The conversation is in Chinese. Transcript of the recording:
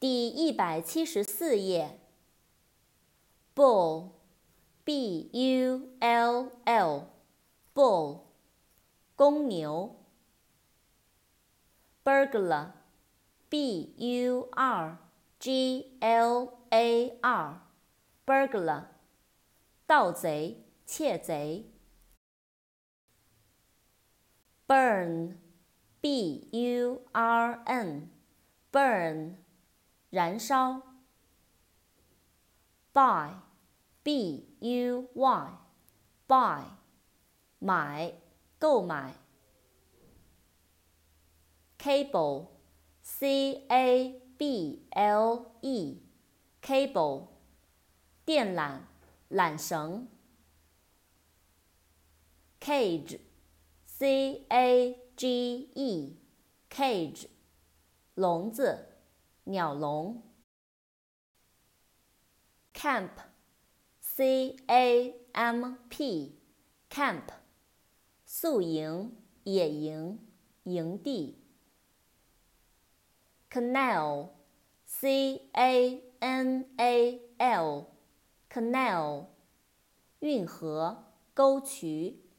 第一百七十四页。bull，b u l l，bull，公牛。burglar，b u r g l a r，burglar，盗贼、窃贼。burn，b u r n，burn，燃烧。buy，b u y，buy，买，购买。cable，c a b l e，cable，电缆、缆绳。cage，c a g e，cage，笼子、鸟笼。camp，c a m p，camp，宿营、野营、营地。canal，c a n a l，canal，运河、沟渠。